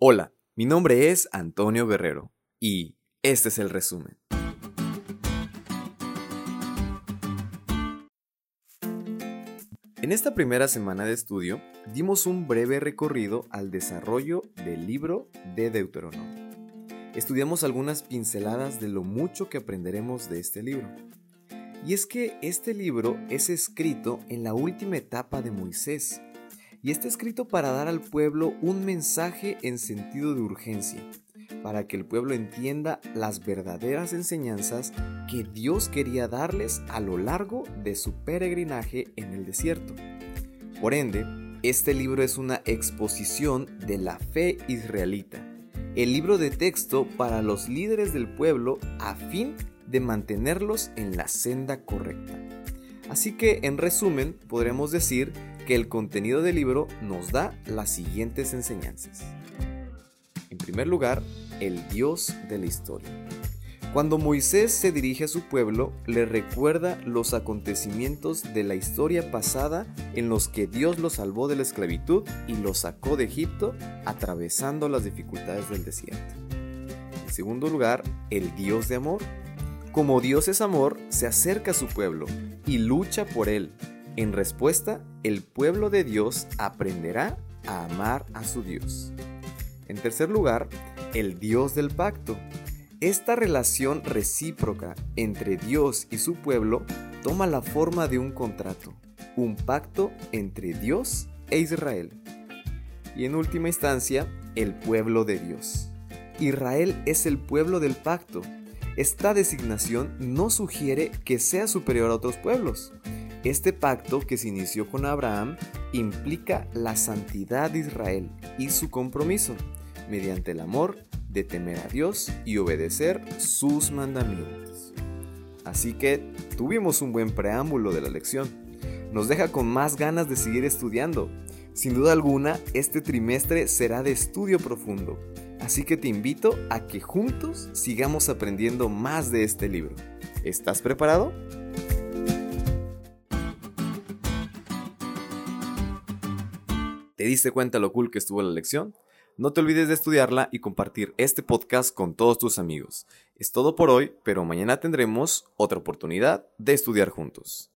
Hola, mi nombre es Antonio Guerrero y este es el resumen. En esta primera semana de estudio dimos un breve recorrido al desarrollo del libro de Deuteronomio. Estudiamos algunas pinceladas de lo mucho que aprenderemos de este libro. Y es que este libro es escrito en la última etapa de Moisés, y está escrito para dar al pueblo un mensaje en sentido de urgencia, para que el pueblo entienda las verdaderas enseñanzas que Dios quería darles a lo largo de su peregrinaje en el desierto. Por ende, este libro es una exposición de la fe israelita, el libro de texto para los líderes del pueblo a fin de mantenerlos en la senda correcta. Así que, en resumen, podremos decir que el contenido del libro nos da las siguientes enseñanzas. En primer lugar, el Dios de la historia. Cuando Moisés se dirige a su pueblo, le recuerda los acontecimientos de la historia pasada en los que Dios los salvó de la esclavitud y los sacó de Egipto atravesando las dificultades del desierto. En segundo lugar, el Dios de amor. Como Dios es amor, se acerca a su pueblo y lucha por él, en respuesta, el pueblo de Dios aprenderá a amar a su Dios. En tercer lugar, el Dios del pacto. Esta relación recíproca entre Dios y su pueblo toma la forma de un contrato, un pacto entre Dios e Israel. Y en última instancia, el pueblo de Dios. Israel es el pueblo del pacto. Esta designación no sugiere que sea superior a otros pueblos. Este pacto que se inició con Abraham implica la santidad de Israel y su compromiso, mediante el amor de temer a Dios y obedecer sus mandamientos. Así que tuvimos un buen preámbulo de la lección. Nos deja con más ganas de seguir estudiando. Sin duda alguna, este trimestre será de estudio profundo. Así que te invito a que juntos sigamos aprendiendo más de este libro. ¿Estás preparado? ¿Te diste cuenta lo cool que estuvo la lección? No te olvides de estudiarla y compartir este podcast con todos tus amigos. Es todo por hoy, pero mañana tendremos otra oportunidad de estudiar juntos.